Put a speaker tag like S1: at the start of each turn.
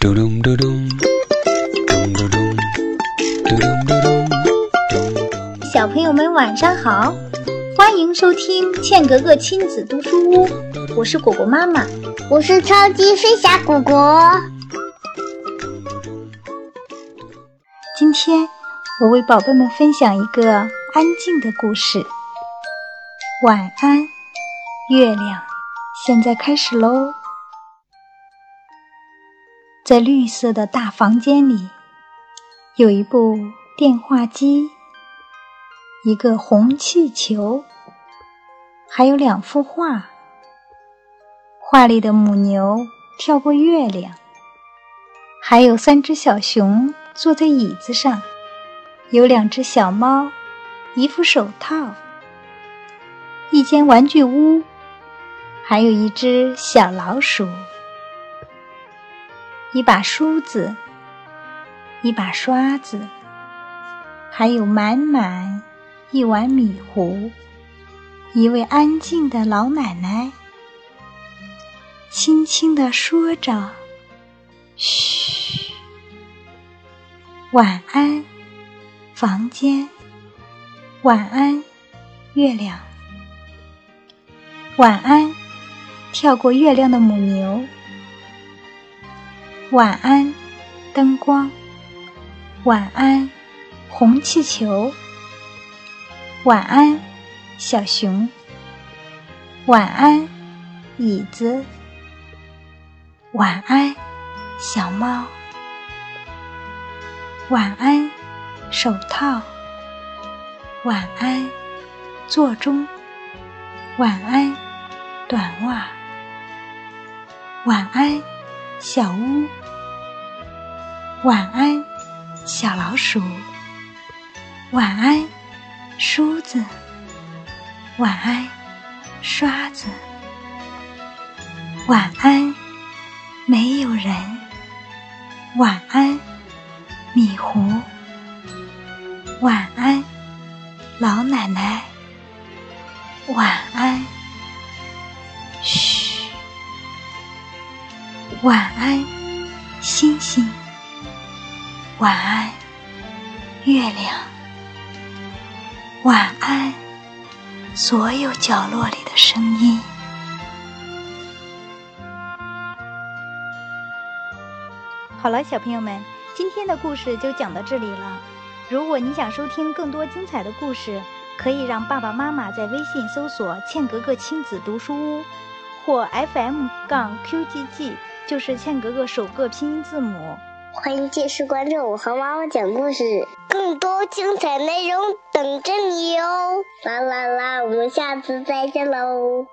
S1: 嘟咚嘟咚，咚嘟咚，嘟咚嘟咚，咚咚。
S2: 小朋友们晚上好，欢迎收听茜格格亲子读书屋，我是果果妈妈。
S3: 我是超级飞侠果果。
S2: 今天我为宝贝们分享一个安静的故事。晚安，月亮。现在开始喽。在绿色的大房间里，有一部电话机，一个红气球，还有两幅画。画里的母牛跳过月亮，还有三只小熊坐在椅子上，有两只小猫，一副手套，一间玩具屋，还有一只小老鼠，一把梳子，一把刷子，还有满满一碗米糊，一位安静的老奶奶。轻轻地说着：“嘘，晚安，房间。晚安，月亮。晚安，跳过月亮的母牛。晚安，灯光。晚安，红气球。晚安，小熊。晚安，椅子。”晚安，小猫。晚安，手套。晚安，座钟。晚安，短袜。晚安，小屋。晚安，小老鼠。晚安，梳子。晚安，刷子。晚安。没有人。晚安，米糊。晚安，老奶奶。晚晚安，星星。晚安，月亮。晚安，所有角落里的声音。好了，小朋友们，今天的故事就讲到这里了。如果你想收听更多精彩的故事，可以让爸爸妈妈在微信搜索“茜格格亲子读书屋”或 FM 杠 QGG，就是茜格格首个拼音字母。
S3: 欢迎继续关注我和妈妈讲故事，更多精彩内容等着你哟！啦啦啦，我们下次再见喽。